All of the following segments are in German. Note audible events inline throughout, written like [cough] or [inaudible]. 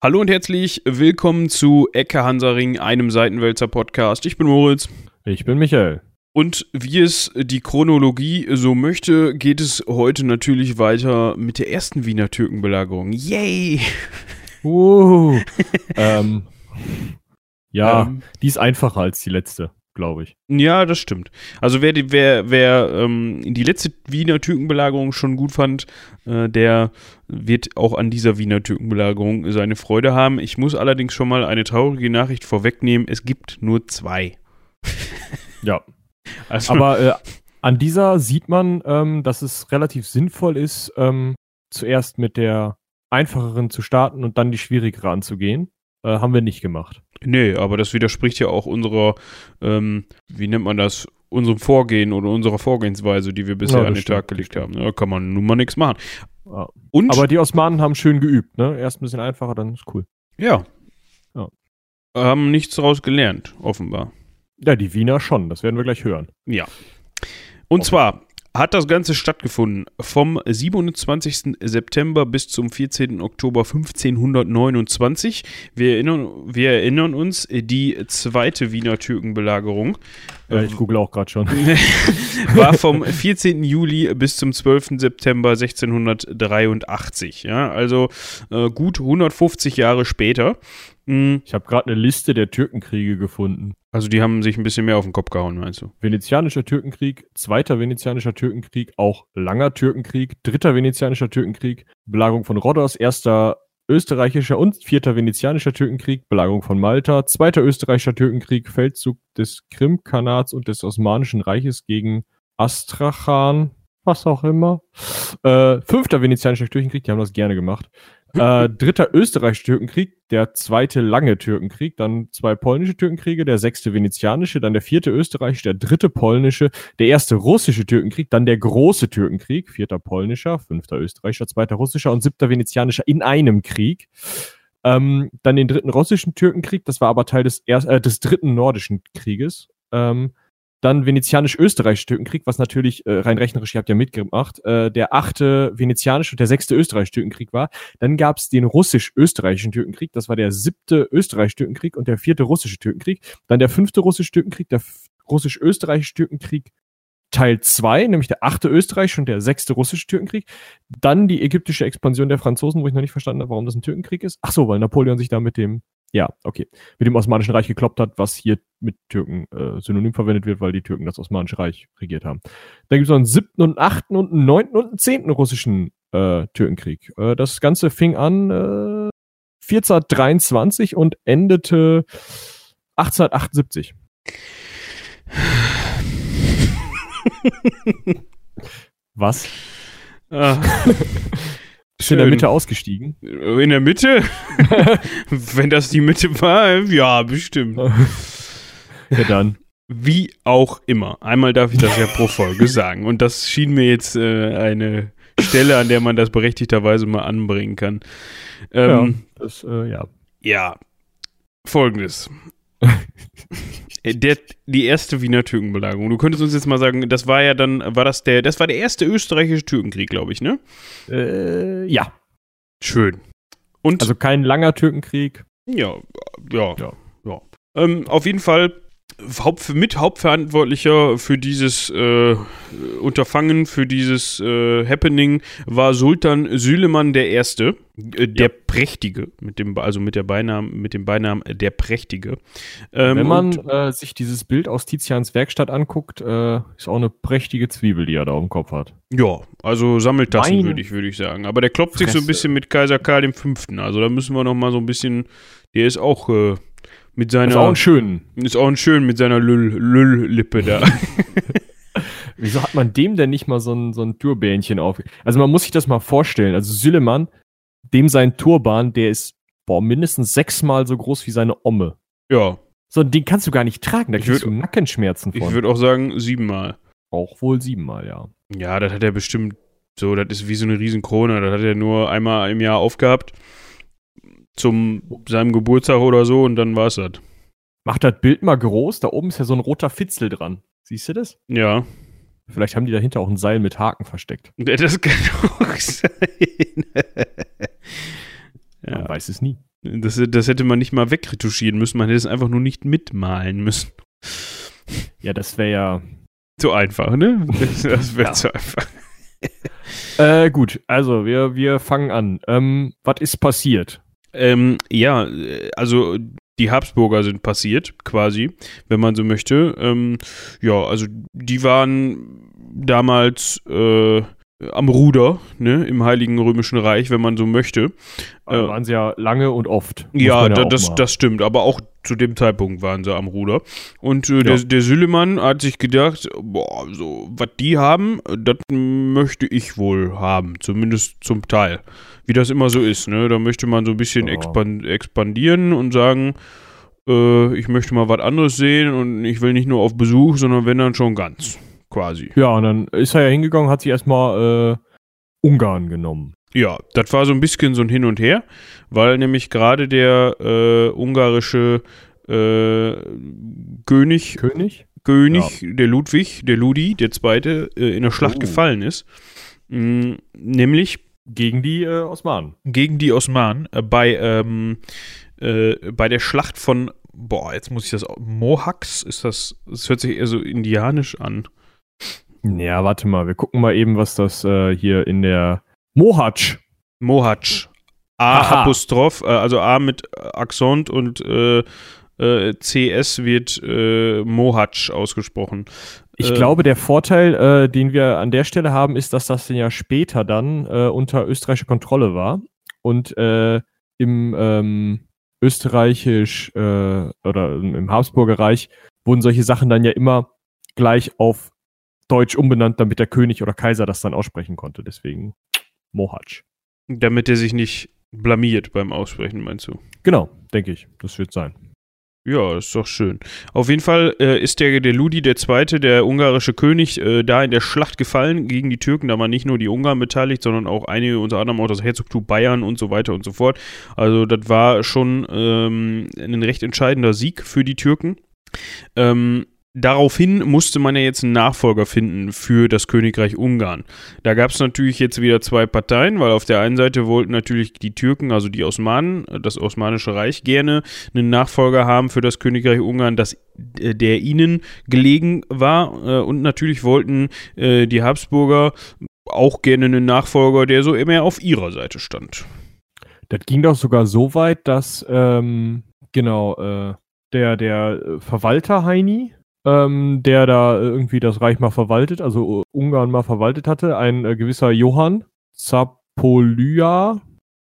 Hallo und herzlich willkommen zu Ecke Hansaring, einem Seitenwälzer Podcast. Ich bin Moritz. Ich bin Michael. Und wie es die Chronologie so möchte, geht es heute natürlich weiter mit der ersten Wiener Türkenbelagerung. Yay! Uh, [laughs] ähm, ja, Ähm. die ist einfacher als die letzte, glaube ich. Ja, das stimmt. Also wer die, wer, wer ähm, die letzte Wiener Türkenbelagerung schon gut fand, äh, der wird auch an dieser Wiener Türkenbelagerung seine Freude haben. Ich muss allerdings schon mal eine traurige Nachricht vorwegnehmen. Es gibt nur zwei. [laughs] Ja. Also, Aber äh, an dieser sieht man, ähm, dass es relativ sinnvoll ist, ähm, zuerst mit der einfacheren zu starten und dann die schwierigere anzugehen. Äh, haben wir nicht gemacht. Nee, aber das widerspricht ja auch unserer, ähm, wie nennt man das, unserem Vorgehen oder unserer Vorgehensweise, die wir bisher Ja, an den stimmt, Tag gelegt haben. Da kann man nun mal nichts machen. Ja. Und, Aber die Osmanen haben schön geübt, ne? Erst ein bisschen einfacher, dann ist cool. ja. Ja. Haben nichts daraus gelernt, offenbar. Ja, die Wiener schon, das werden wir gleich hören. Ja. Und zwar hat das Ganze stattgefunden vom 27. September bis zum 14. Oktober 1529. Wir erinnern, wir erinnern uns, die zweite Wiener Türkenbelagerung Ja, ich google auch gerade schon. [laughs] war vom 14. Juli bis zum 12. September 1683. Ja, also äh, gut 150 Jahre später. Mm, Ich habe gerade eine Liste der Türkenkriege gefunden. Also die haben sich ein bisschen mehr auf den Kopf gehauen, meinst du? Venezianischer Türkenkrieg, zweiter Venezianischer Türkenkrieg, auch langer Türkenkrieg, dritter Venezianischer Türkenkrieg, Belagerung von Rhodos, erster österreichischer und vierter venezianischer Türkenkrieg, Belagerung von Malta, zweiter österreichischer Türkenkrieg, Feldzug des Krimkanats und des Osmanischen Reiches gegen Astrachan, was auch immer. Äh, fünfter venezianischer Türkenkrieg, die haben das gerne gemacht. Äh, dritter österreichischer Türkenkrieg, der zweite lange Türkenkrieg, dann zwei polnische Türkenkriege, der sechste venezianische, dann der vierte österreichische, der dritte polnische, der erste russische Türkenkrieg, dann der große Türkenkrieg, vierter polnischer, fünfter österreichischer, zweiter russischer und siebter venezianischer in einem Krieg. Ähm, dann den dritten russischen Türkenkrieg, das war aber Teil des, er äh, des dritten nordischen Krieges. Ähm, dann venezianisch-österreichische Türkenkrieg, was natürlich äh, rein rechnerisch, ihr habt ja mitgemacht, äh, der achte venezianische und der sechste österreichische Türkenkrieg war. Dann gab es den russisch-österreichischen Türkenkrieg, das war der siebte österreichische Türkenkrieg und der vierte russische Türkenkrieg. Dann der fünfte russische Türkenkrieg, der russisch-österreichische Türkenkrieg Teil 2, nämlich der achte österreichische und der sechste russische Türkenkrieg. Dann die ägyptische Expansion der Franzosen, wo ich noch nicht verstanden habe, warum das ein Türkenkrieg ist. Ach so, weil Napoleon sich da mit dem, ja, okay, mit dem Osmanischen Reich gekloppt hat, was hier mit Türken äh, synonym verwendet wird, weil die Türken das Osmanische Reich regiert haben. Dann gibt es noch einen siebten und einen achten und einen neunten und einen zehnten russischen äh, Türkenkrieg. Äh, das Ganze fing an äh, 1423 und endete 1878. [laughs] Was? Ah, [laughs] Bist du in der. Mitte ausgestiegen? in der Mitte? [laughs] Wenn das die Mitte war, ja, bestimmt. Ja, dann. Wie auch immer. Einmal darf ich das ja pro Folge sagen. Und das schien mir jetzt äh, eine Stelle, an der man das berechtigterweise mal anbringen kann. Ähm, ja, das, äh, ja. ja. Folgendes. [laughs] Äh, Der, die erste Wiener Türkenbelagerung. Du könntest uns jetzt mal sagen, das war ja dann, war das der, das war der erste österreichische Türkenkrieg, glaube ich, ne? Äh, ja. Schön. Und Also kein langer Türkenkrieg. Ja, ja, ja. Ja. Ähm, auf jeden Fall Haupt, mit Hauptverantwortlicher für dieses äh, Unterfangen, für dieses äh, Happening war Sultan Süleyman der Erste, äh, der Ja. Prächtige, mit dem, also mit der Beinamen, mit dem Beinamen der Prächtige. Ähm, Wenn man äh, sich dieses Bild aus Tizians Werkstatt anguckt, äh, ist auch eine prächtige Zwiebel, die er da auf dem Kopf hat. ja, also Sammeltassen würde ich, würde ich sagen. Aber der klopft sich so ein Fresse. bisschen mit Kaiser Karl V. Also da müssen wir noch mal so ein bisschen, der ist auch äh, mit seiner ist auch ein schön. Ist auch ein schön mit seiner Lüll- Lüll-Lippe da. [laughs] Wieso hat man dem denn nicht mal so ein, so ein Turbänchen auf? Also man muss sich das mal vorstellen. Also Süleyman, dem sein Turban, der ist boah, mindestens sechsmal so groß wie seine Omme. ja, So, den kannst du gar nicht tragen, da Ich kriegst würd- du Nackenschmerzen ich von. würde auch sagen siebenmal. auch wohl siebenmal, ja. Ja, das hat er bestimmt so, das ist wie so eine Riesenkrone. Das hat er nur einmal im Jahr aufgehabt. Zum seinem Geburtstag oder so und dann war's das. Mach das Bild mal groß, da oben ist ja so ein roter Fitzel dran. Siehst du das? Ja. Vielleicht haben die dahinter auch ein Seil mit Haken versteckt. Das [laughs] kann auch sein. Man ja. weiß es nie. Das, das hätte man nicht mal wegretuschieren müssen, man hätte es einfach nur nicht mitmalen müssen. Ja, das wäre ja. Zu einfach, ne? [laughs] Das, das wäre Ja. zu einfach. Äh, gut, also wir, wir fangen an. Ähm, was ist passiert? Ähm, ja, äh, also die Habsburger sind passiert, quasi, wenn man so möchte. Ähm, ja, also die waren damals äh, am Ruder, ne, im Heiligen Römischen Reich, wenn man so möchte. Äh, waren sie ja lange und oft. Ja, man da, das, das stimmt, aber auch zu dem Zeitpunkt waren sie am Ruder. Und äh, Ja. der, der Süleymann hat sich gedacht, boah, so, was die haben, das möchte ich wohl haben, zumindest zum Teil. Wie das immer so ist, ne? Da möchte man so ein bisschen Ja. expan expandieren und sagen, äh, ich möchte mal was anderes sehen und ich will nicht nur auf Besuch, sondern wenn dann schon ganz, quasi. Ja, und dann ist er ja hingegangen, hat sich erstmal äh, Ungarn genommen. Ja, das war so ein bisschen so ein Hin und Her, weil nämlich gerade der äh, ungarische äh, König, König? König, der Ludwig, der Ludi, der Zweite, äh, in der Schlacht Oh. gefallen ist. Mm, nämlich Gegen die äh, Osmanen. gegen die Osmanen äh, bei, ähm, äh, bei der Schlacht von, boah, jetzt muss ich das, Mohawks, ist das, das hört sich eher so indianisch an. Ja, warte mal, wir gucken mal eben, was das hier in der Mohatsch. Mohatsch. A Aha. Apostroph, äh, also A mit Akzent und äh, äh, CS wird äh, Mohatsch ausgesprochen. Ich Äh, glaube, der Vorteil, äh, den wir an der Stelle haben, ist, dass das ja später dann äh, unter österreichischer Kontrolle war und äh, im ähm, österreichisch äh, oder im Habsburger Reich wurden solche Sachen dann ja immer gleich auf Deutsch umbenannt, damit der König oder Kaiser das dann aussprechen konnte. Deswegen Mohatsch. Damit er sich nicht blamiert beim Aussprechen, meinst du? Genau, denke ich. Das wird sein. Ja, ist doch schön. Auf jeden Fall äh, ist der, der Ludi der Zweite, der ungarische König, äh, da in der Schlacht gefallen gegen die Türken. Da waren nicht nur die Ungarn beteiligt, sondern auch einige, unter anderem auch das Herzogtum Bayern und so weiter und so fort. Also das war schon ähm, ein recht entscheidender Sieg für die Türken. Ähm, daraufhin musste man ja jetzt einen Nachfolger finden für das Königreich Ungarn. Da gab es natürlich jetzt wieder zwei Parteien, weil auf der einen Seite wollten natürlich die Türken, also die Osmanen, das Osmanische Reich, gerne einen Nachfolger haben für das Königreich Ungarn, das äh, der ihnen gelegen war. Äh, und natürlich wollten äh, die Habsburger auch gerne einen Nachfolger, der so immer auf ihrer Seite stand. Das ging doch sogar so weit, dass ähm, genau äh, der der Verwalter Heini, ähm, der da irgendwie das Reich mal verwaltet, also äh, Ungarn mal verwaltet hatte, ein äh, gewisser Johann Zapolya,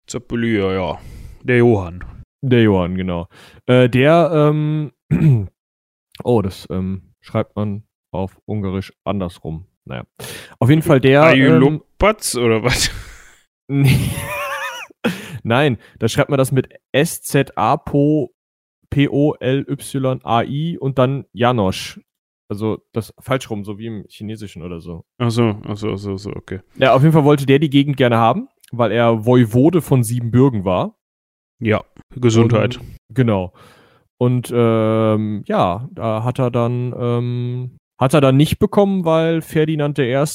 Zapolia, ja. Der Johann. der Johann genau, äh, der ähm, [clears throat] oh das ähm, schreibt man auf Ungarisch andersrum. Naja, auf jeden Fall der. Ähm, Ayulopatz oder was? [laughs] [laughs] Nein, da schreibt man das mit S-Z-A-P-O-L-Y-A-I und dann Janosch. Also das falsch rum, so wie im Chinesischen oder so. Achso, achso, achso, achso, okay. Ja, auf jeden Fall wollte der die Gegend gerne haben, weil er Voivode von Siebenbürgen war. Ja, Gesundheit. Und, genau. Und ähm, ja, da hat er dann ähm, hat er dann nicht bekommen, weil Ferdinand I.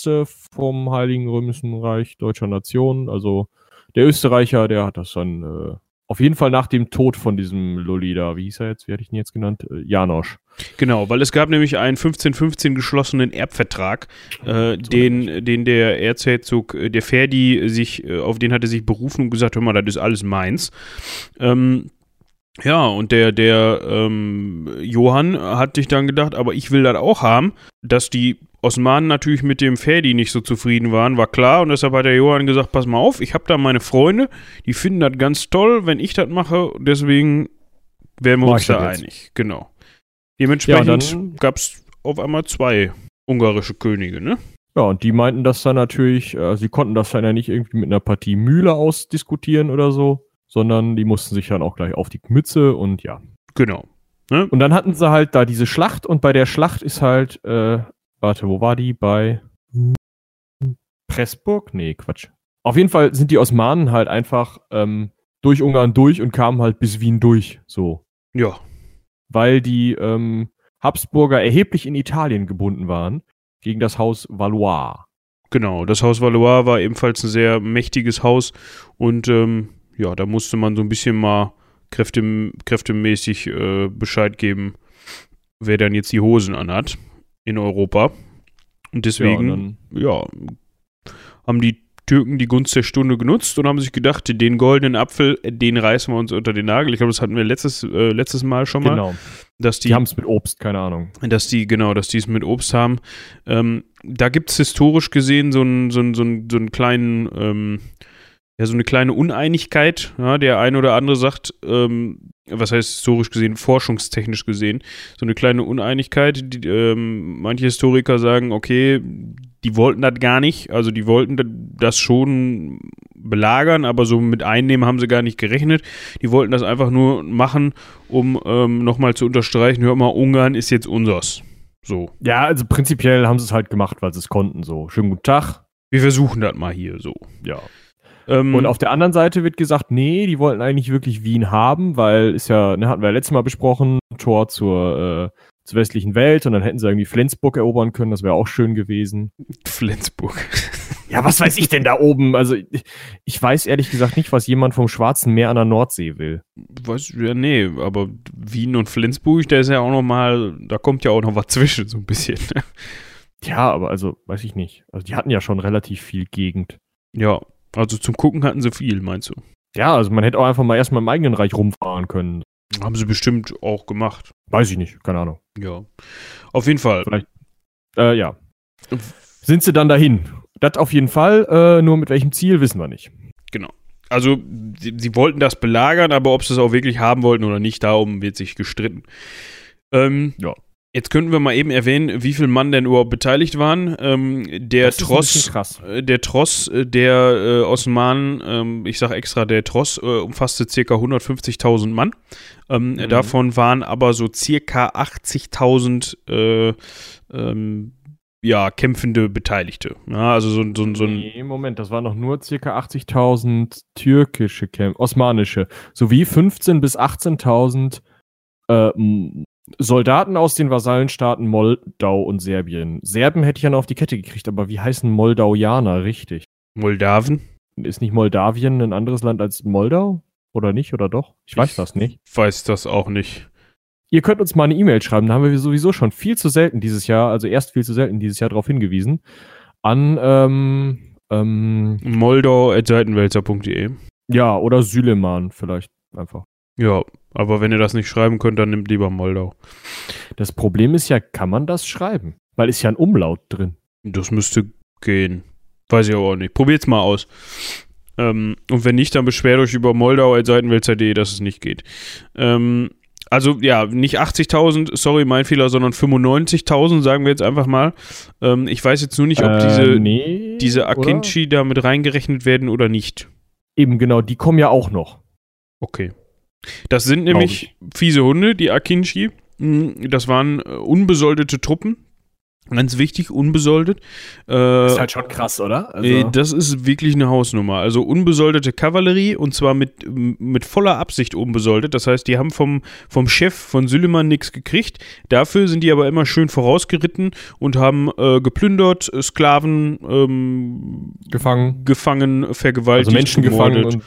vom Heiligen Römischen Reich Deutscher Nation, also der Österreicher, der hat das dann äh, auf jeden Fall nach dem Tod von diesem Lulli da, wie hieß er jetzt, wie hatte ich ihn jetzt genannt? Äh, Janosch. Genau, weil es gab nämlich einen 1515 geschlossenen Erbvertrag, äh, den, den der Erzherzog, äh, der Ferdi, sich, äh, auf den hatte sich berufen und gesagt, hör mal, das ist alles meins. Ähm, ja, und der, der ähm, Johann hat sich dann gedacht, aber ich will das auch haben. Dass die Osmanen natürlich mit dem Ferdi nicht so zufrieden waren, war klar. Und deshalb hat der Johann gesagt, pass mal auf, ich habe da meine Freunde, die finden das ganz toll, wenn ich das mache. Deswegen wären wir Mach uns da jetzt. einig. Genau. Dementsprechend dann- gab es auf einmal zwei ungarische Könige, ne? Ja, und die meinten das dann natürlich, äh, sie konnten das dann ja nicht irgendwie mit einer Partie Mühle ausdiskutieren oder so, sondern die mussten sich dann auch gleich auf die Mütze und ja. Genau. Und dann hatten sie halt da diese Schlacht und bei der Schlacht ist halt, äh, warte, wo war die? Bei Pressburg? Nee, Quatsch. Auf jeden Fall sind die Osmanen halt einfach ähm, durch Ungarn durch und kamen halt bis Wien durch, so. Ja. Weil die ähm, Habsburger erheblich in Italien gebunden waren gegen das Haus Valois. Genau, das Haus Valois war ebenfalls ein sehr mächtiges Haus und ähm, ja, da musste man so ein bisschen mal kräfte, kräftemäßig äh, Bescheid geben, wer dann jetzt die Hosen anhat in Europa. Und deswegen, ja, ja haben die Türken die Gunst der Stunde genutzt und haben sich gedacht, den goldenen Apfel, den reißen wir uns unter den Nagel. Ich glaube, das hatten wir letztes, äh, letztes Mal schon mal. Genau. Dass die, die haben es mit Obst, keine Ahnung. Dass die, genau, dass die es mit Obst haben. Ähm, da gibt es historisch gesehen so einen, so einen, so einen, so einen kleinen, ähm, ja, so eine kleine Uneinigkeit. Ja, der eine oder andere sagt, ähm, was heißt historisch gesehen, forschungstechnisch gesehen, so eine kleine Uneinigkeit. Die, ähm, manche Historiker sagen, okay, die wollten das gar nicht, also die wollten das schon belagern, aber so mit Einnehmen haben sie gar nicht gerechnet. Die wollten das einfach nur machen, um ähm, nochmal zu unterstreichen, hör mal, Ungarn ist jetzt unsers. So. Ja, also prinzipiell haben sie es halt gemacht, weil sie es konnten. So, schönen guten Tag. Wir versuchen das mal hier so. Ja. Ähm, und auf der anderen Seite wird gesagt, nee, die wollten eigentlich wirklich Wien haben, weil ist ja, ne, hatten wir ja letztes Mal besprochen, Tor zur, äh, zur westlichen Welt und dann hätten sie irgendwie Flensburg erobern können, das wäre auch schön gewesen. [laughs] Flensburg. Ja, was weiß ich denn da oben? Also ich, ich, weiß ehrlich gesagt nicht, was jemand vom Schwarzen Meer an der Nordsee will. Weiß, ja, nee, aber Wien und Flensburg, da ist ja auch noch mal, da kommt ja auch noch was zwischen, so ein bisschen. Ja, aber also, weiß ich nicht. Also die hatten ja schon relativ viel Gegend. Ja, also zum Gucken hatten sie viel, meinst du? Ja, also man hätte auch einfach mal erstmal im eigenen Reich rumfahren können. Haben sie bestimmt auch gemacht. Weiß ich nicht, keine Ahnung. Ja. Auf jeden Fall. Vielleicht. Äh, ja. Sind sie dann dahin? Das auf jeden Fall, äh, nur mit welchem Ziel wissen wir nicht. Genau. Also, sie, sie, wollten das belagern, aber ob sie es auch wirklich haben wollten oder nicht, darum wird sich gestritten. Ähm, ja. Jetzt könnten wir mal eben erwähnen, wie viele Mann denn überhaupt beteiligt waren. Ähm, der, Tross, äh, der Tross, äh, der äh, Osmanen, ähm, ich sage extra, der Tross äh, umfasste ca. 150.000 Mann. Ähm, mhm. Davon waren aber so ca. 80.000 äh, ähm, ja, kämpfende Beteiligte. Ja, also so, so, so ein. Nee, Moment, das waren noch nur ca. 80.000 türkische Kämpfer, osmanische, sowie 15.000 bis 18.000 äh, Soldaten aus den Vasallenstaaten Moldau und Serbien. Serben hätte ich ja noch auf die Kette gekriegt, aber wie heißen Moldauianer richtig? Moldawen? Ist nicht Moldawien ein anderes Land als Moldau? Oder nicht? Oder doch? Ich weiß ich das nicht. Weiß das auch nicht. Ihr könnt uns mal eine E-Mail schreiben, da haben wir sowieso schon viel zu selten dieses Jahr, also erst viel zu selten dieses Jahr darauf hingewiesen, an ähm, ähm, moldau.seitenwälzer.de Ja, oder Süleman vielleicht einfach. Ja, aber wenn ihr das nicht schreiben könnt, dann nimmt lieber Moldau. Das Problem ist ja, kann man das schreiben? Weil ist ja ein Umlaut drin. Das müsste gehen. Weiß ich aber auch nicht. Probiert's mal aus. Ähm, und wenn nicht, dann beschwert euch über moldau.seitenwälzer.de, dass es nicht geht. Ähm, also ja, nicht 80.000, sorry, mein Fehler, sondern 95.000, sagen wir jetzt einfach mal. Ähm, ich weiß jetzt nur nicht, ob äh, diese, nee, diese Akinchi da mit reingerechnet werden oder nicht. Eben genau, die kommen ja auch noch. Okay. Das sind nämlich fiese Hunde, die Akinchi. Hm, das waren äh, unbesoldete Truppen. Ganz wichtig, unbesoldet. Äh, ist halt schon krass, oder? Also das ist wirklich eine Hausnummer. Also unbesoldete Kavallerie und zwar mit, mit voller Absicht unbesoldet. Das heißt, die haben vom, vom Chef von Süleyman nichts gekriegt. Dafür sind die aber immer schön vorausgeritten und haben äh, geplündert, Sklaven ähm, gefangen. gefangen, vergewaltigt, also Menschen gefangen und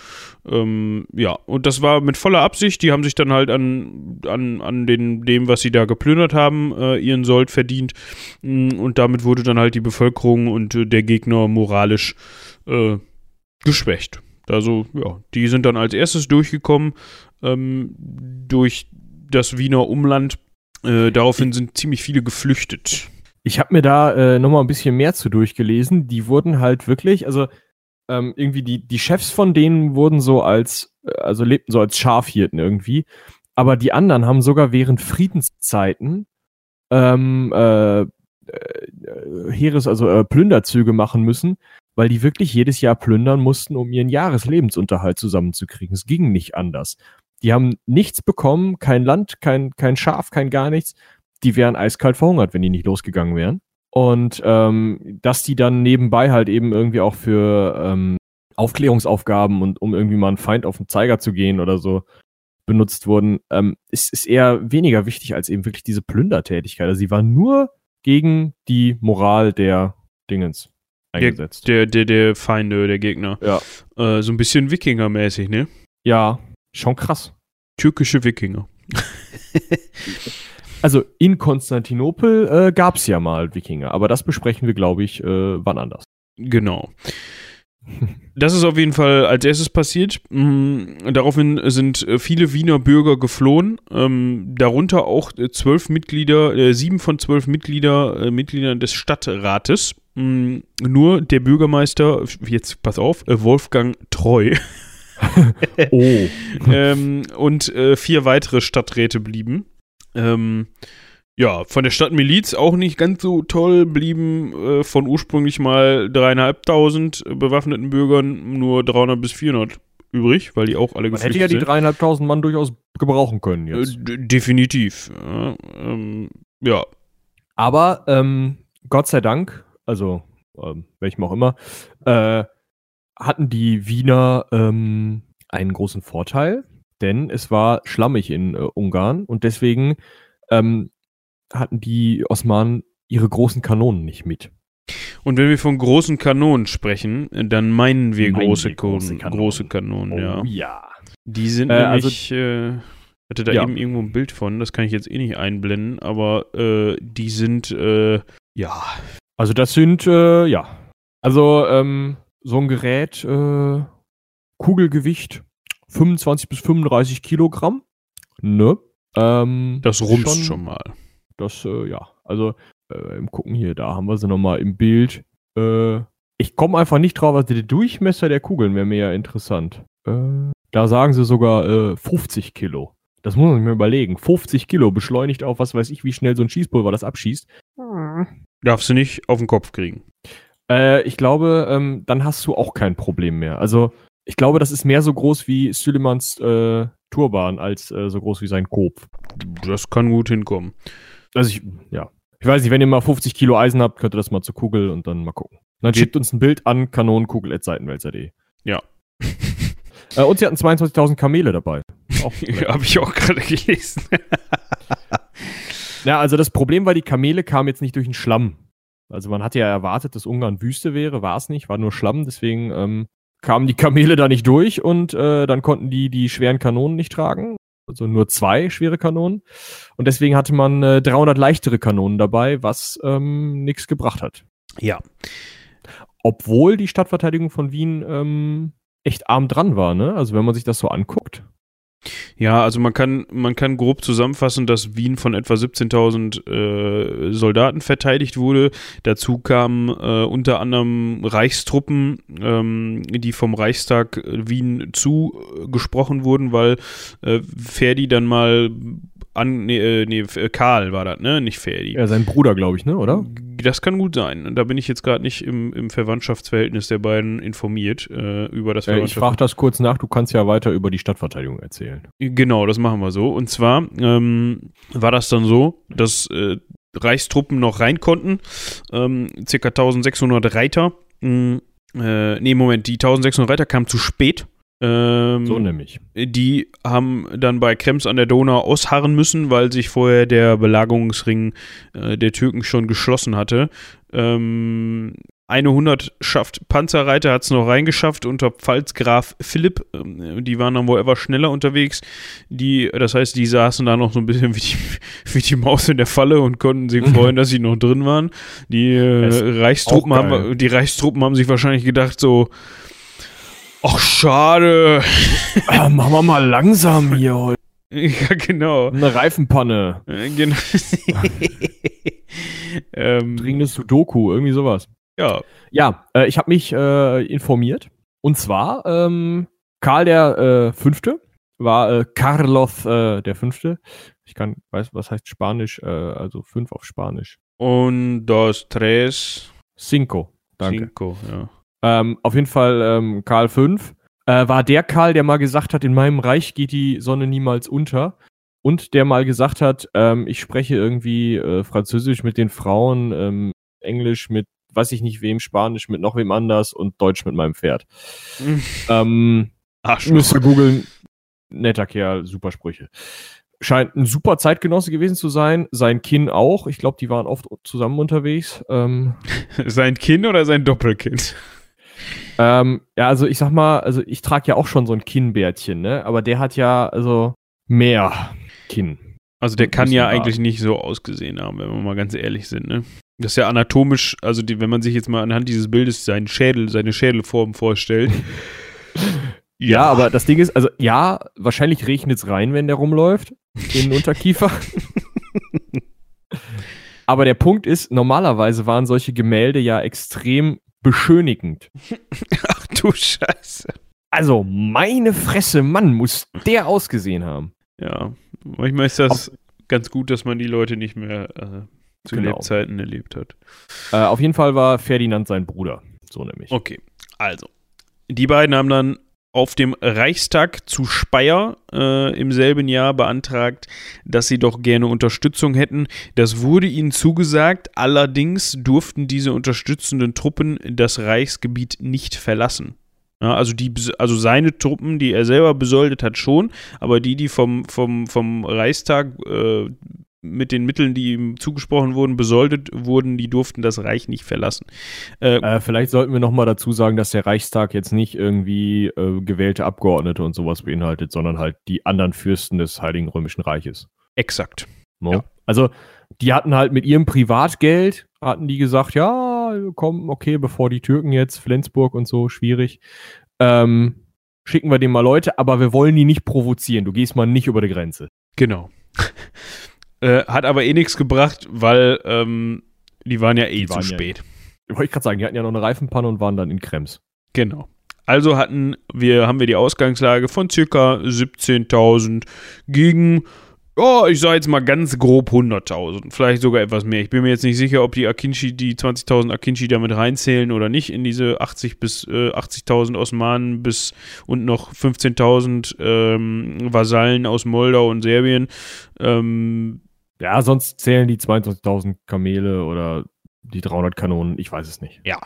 ähm, ja, und das war mit voller Absicht. Die haben sich dann halt an, an, an den, dem, was sie da geplündert haben, äh, ihren Sold verdient. Mm, und damit wurde dann halt die Bevölkerung und äh, der Gegner moralisch äh, geschwächt. Also, ja, die sind dann als erstes durchgekommen ähm, durch das Wiener Umland. Äh, daraufhin sind ziemlich viele geflüchtet. Ich habe mir da äh, nochmal ein bisschen mehr zu durchgelesen. Die wurden halt wirklich, also ähm, irgendwie die, die Chefs von denen wurden so als, äh, also lebten so als Schafhirten irgendwie. Aber die anderen haben sogar während Friedenszeiten ähm, äh, äh, Heeres, also äh, Plünderzüge machen müssen, weil die wirklich jedes Jahr plündern mussten, um ihren Jahreslebensunterhalt zusammenzukriegen. Es ging nicht anders. Die haben nichts bekommen, kein Land, kein, kein Schaf, kein gar nichts. Die wären eiskalt verhungert, wenn die nicht losgegangen wären. Und ähm, dass die dann nebenbei halt eben irgendwie auch für ähm, Aufklärungsaufgaben und um irgendwie mal einen Feind auf den Zeiger zu gehen oder so benutzt wurden, ähm, ist, ist eher weniger wichtig als eben wirklich diese Plündertätigkeit. Also sie war nur gegen die Moral der Dingens eingesetzt. Der, der, der Feinde, der Gegner. Ja. Äh, so ein bisschen Wikinger-mäßig, ne? Ja, schon krass. Türkische Wikinger. [laughs] Also in Konstantinopel äh, gab es ja mal Wikinger, aber das besprechen wir, glaube ich, äh, wann anders. Genau. Das ist auf jeden Fall als erstes passiert. Mm, Daraufhin sind äh, viele Wiener Bürger geflohen, ähm, darunter auch äh, zwölf Mitglieder, äh, sieben von zwölf Mitglieder, Mitgliedern des Stadtrates. Mm, Nur der Bürgermeister, jetzt pass auf, Wolfgang Treu [laughs] [laughs] Oh. ähm, und vier weitere Stadträte blieben. Ähm, ja, von der Stadtmiliz auch nicht ganz so toll, blieben äh, von ursprünglich mal dreieinhalbtausend bewaffneten Bürgern nur 300 bis 400 übrig, weil die auch alle Man hätte ja die sind. dreieinhalbtausend Mann durchaus gebrauchen können Äh, jetzt. d- definitiv. Ja, ähm, ja, Aber ähm, Gott sei Dank, also ähm, welchem auch immer, äh, hatten die Wiener ähm, einen großen Vorteil, denn es war schlammig in äh, Ungarn und deswegen ähm, hatten die Osmanen ihre großen Kanonen nicht mit. Und wenn wir von großen Kanonen sprechen, dann meinen wir Meinen große, wir große Kanonen, große Kanonen, ja. ja. Die sind Äh, also- nämlich, äh, hatte da Ja. eben irgendwo ein Bild von, das kann ich jetzt eh nicht einblenden, aber äh, die sind, äh, ja, Also das sind, äh, ja. Also ähm, so ein Gerät, äh, Kugelgewicht 25 bis 35 Kilogramm. Ne? Ähm, das rumst schon, mal. Das, äh, ja. Also äh, im Gucken hier, da haben wir sie nochmal im Bild. Äh, ich komme einfach nicht drauf, also der Durchmesser der Kugeln wäre mir ja interessant. Äh, da sagen sie sogar äh, 50 Kilo. Das muss man sich mal überlegen. 50 Kilo beschleunigt auf was weiß ich, wie schnell so ein Schießpulver das abschießt. Darfst du nicht auf den Kopf kriegen. Äh, ich glaube, ähm, dann hast du auch kein Problem mehr. Also, ich glaube, das ist mehr so groß wie Süleymans äh, Turban als äh, so groß wie sein Kopf. Das kann gut hinkommen. Also, ich, ja. Ich weiß nicht, wenn ihr mal 50 Kilo Eisen habt, könnt ihr das mal zur Kugel und dann mal gucken. Dann Wir- schickt uns ein Bild an kanonenkugel.seitenwälzer.de. Ja. [laughs] Äh, und sie hatten 22.000 Kamele dabei. [laughs] Habe ich auch gerade gelesen. Ja, also das Problem war, die Kamele kamen jetzt nicht durch den Schlamm. Also man hatte ja erwartet, dass Ungarn Wüste wäre, war es nicht, war nur Schlamm, deswegen ähm, kamen die Kamele da nicht durch und äh, dann konnten die die schweren Kanonen nicht tragen. Also nur zwei schwere Kanonen. Und deswegen hatte man äh, 300 leichtere Kanonen dabei, was ähm, nichts gebracht hat. ja. Obwohl die Stadtverteidigung von Wien ähm, echt arm dran war, ne? Also wenn man sich das so anguckt. Ja, also man kann, man kann grob zusammenfassen, dass Wien von etwa 17.000 äh, Soldaten verteidigt wurde. Dazu kamen äh, unter anderem Reichstruppen, ähm, die vom Reichstag äh, Wien zugesprochen wurden, weil äh, Ferdi dann mal an, nee, äh, nee, äh, Karl war das, ne? Nicht Ferdi. Ja, sein Bruder, glaube ich, ne, oder? Das kann gut sein. Da bin ich jetzt gerade nicht im, im Verwandtschaftsverhältnis der beiden informiert äh, über das Äh, ich frage das kurz nach, du kannst ja weiter über die Stadtverteidigung erzählen. Genau, das machen wir so. Und zwar ähm, war das dann so, dass äh, Reichstruppen noch rein konnten, ähm, circa 1600 Reiter. Mh, äh, nee, Moment, die 1600 Reiter kamen zu spät. Ähm, So nämlich. die haben dann bei Krems an der Donau ausharren müssen, weil sich vorher der Belagerungsring äh, der Türken schon geschlossen hatte. Ähm, eine Hundertschaft Panzerreiter hat es noch reingeschafft unter Pfalzgraf Philipp. Ähm, die waren dann wohl etwas schneller unterwegs. Die, das heißt, die saßen da noch so ein bisschen wie die, [laughs] wie die Maus in der Falle und konnten sich [laughs] freuen, dass sie noch drin waren. Die, äh, Reichstruppen haben, die Reichstruppen haben sich wahrscheinlich gedacht so, ach schade. Ah, [laughs] machen wir mal langsam hier heute. [laughs] Ja, genau. Eine Reifenpanne. Äh, genau. [laughs] ähm, Dringendes Sudoku, irgendwie sowas. ja, Ja, äh, ich habe mich äh, informiert. Und zwar, ähm, Karl der äh, Fünfte war äh, Carlos äh, der Fünfte. Ich kann, weiß, was heißt Spanisch, äh, also fünf auf Spanisch. und dos, tres, Cinco. Danke. cinco, ja. Ähm, auf jeden Fall ähm, Karl V. Äh, war der Karl, der mal gesagt hat, in meinem Reich geht die Sonne niemals unter. Und der mal gesagt hat, ähm, ich spreche irgendwie äh, Französisch mit den Frauen, ähm, Englisch mit weiß ich nicht wem, Spanisch mit noch wem anders und Deutsch mit meinem Pferd. Ähm, Arschloch. müsst ihr googeln. Netter Kerl, super Sprüche. Scheint ein super Zeitgenosse gewesen zu sein. Sein Kind auch. Ich glaube, die waren oft zusammen unterwegs. Ähm, [laughs] Sein Kind oder sein Doppelkind? Ähm, ja, also ich sag mal, also ich trage ja auch schon so ein Kinnbärtchen, ne? Aber der hat ja, also mehr Kinn. Also der kann ja eigentlich nicht so ausgesehen haben, wenn wir mal ganz ehrlich sind, ne? Das ist ja anatomisch, also die, wenn man sich jetzt mal anhand dieses Bildes seinen Schädel, seine Schädelform vorstellt. [laughs] Ja, aber das Ding ist, also ja, wahrscheinlich regnet es rein, wenn der rumläuft in den Unterkiefer. [laughs] aber der Punkt ist, normalerweise waren solche Gemälde ja extrem beschönigend. [laughs] Ach du Scheiße. Also, meine Fresse, Mann, muss der ausgesehen haben. Ja, manchmal ist das ganz gut, dass man die Leute nicht mehr äh, zu Genau. Lebzeiten erlebt hat. Äh, auf jeden Fall war Ferdinand sein Bruder. So nämlich. Okay, also. Die beiden haben dann auf dem Reichstag zu Speyer äh, im selben Jahr beantragt, dass sie doch gerne Unterstützung hätten. Das wurde ihnen zugesagt, allerdings durften diese unterstützenden Truppen das Reichsgebiet nicht verlassen. Ja, also, die, also seine Truppen, die er selber besoldet hat, schon, aber die, die vom, vom, vom Reichstag äh, mit den Mitteln, die ihm zugesprochen wurden, besoldet wurden, die durften das Reich nicht verlassen. Äh, Äh, vielleicht sollten wir nochmal dazu sagen, dass der Reichstag jetzt nicht irgendwie äh, gewählte Abgeordnete und sowas beinhaltet, sondern halt die anderen Fürsten des Heiligen Römischen Reiches. exakt. No? Ja. Also, die hatten halt mit ihrem Privatgeld, hatten die gesagt, ja, komm, okay, bevor die Türken jetzt, Flensburg und so, schwierig, ähm, schicken wir denen mal Leute, aber wir wollen die nicht provozieren. Du gehst mal nicht über die Grenze. Genau. Äh, hat aber eh nichts gebracht, weil ähm, die waren ja eh Die zu waren ja- spät. Wollte ich gerade sagen, die hatten ja noch eine Reifenpanne und waren dann in Krems. Genau. Also hatten wir, haben wir die Ausgangslage von circa 17.000 gegen, ja, ich sage jetzt mal ganz grob 100.000. Vielleicht sogar etwas mehr. Ich bin mir jetzt nicht sicher, ob die Akinci, die 20.000 Akinci damit reinzählen oder nicht in diese 80 bis äh, 80.000 Osmanen bis und noch 15.000 ähm, Vasallen aus Moldau und Serbien. Ähm, Ja, sonst zählen die 22.000 Kamele oder die 300 Kanonen, ich weiß es nicht. Ja,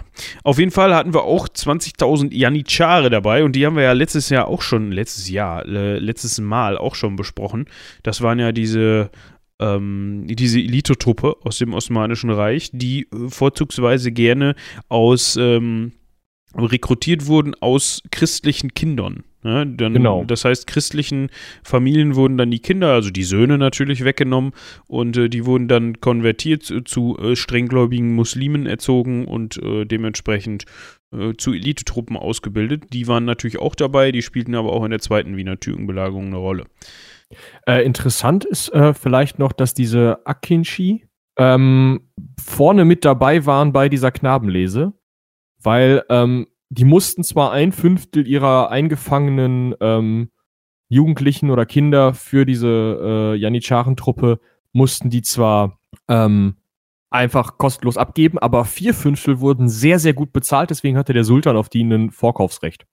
auf jeden Fall hatten wir auch 20.000 Janitschare dabei und die haben wir ja letztes Jahr auch schon, letztes Jahr, äh, letztes Mal auch schon besprochen. Das waren ja diese, ähm, diese Elitetruppe aus dem Osmanischen Reich, die äh, vorzugsweise gerne aus, ähm, rekrutiert wurden aus christlichen Kindern. Ne? Dann, Genau. Das heißt, christlichen Familien wurden dann die Kinder, also die Söhne natürlich weggenommen und äh, die wurden dann konvertiert zu, zu äh, strenggläubigen Muslimen erzogen und äh, dementsprechend äh, zu Elitetruppen ausgebildet. Die waren natürlich auch dabei, die spielten aber auch in der zweiten Wiener Türkenbelagerung eine Rolle. Äh, interessant ist äh, vielleicht noch, dass diese Akinci ähm, vorne mit dabei waren bei dieser Knabenlese, weil ähm, die mussten zwar ein Fünftel ihrer eingefangenen ähm, Jugendlichen oder Kinder für diese äh, Janitscharen-Truppe mussten die zwar ähm, einfach kostenlos abgeben, aber vier Fünftel wurden sehr, sehr gut bezahlt, deswegen hatte der Sultan auf die ein Vorkaufsrecht.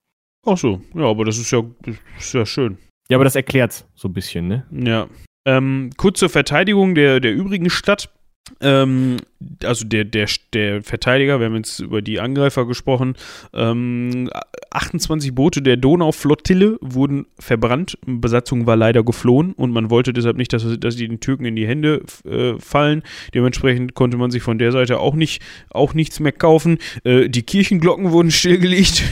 Ach so, ja, aber das ist ja, das ist ja schön. Ja, aber das erklärt so ein bisschen, ne? Ja. Ähm, kurz zur Verteidigung der, der übrigen Stadt. Ähm, also der, der, der Verteidiger, wir haben jetzt über die Angreifer gesprochen, ähm, 28 Boote der Donauflottille wurden verbrannt, Besatzung war leider geflohen und man wollte deshalb nicht, dass, dass die den Türken in die Hände äh, fallen. Dementsprechend konnte man sich von der Seite auch, nicht, auch nichts mehr kaufen. Äh, die Kirchenglocken wurden stillgelegt.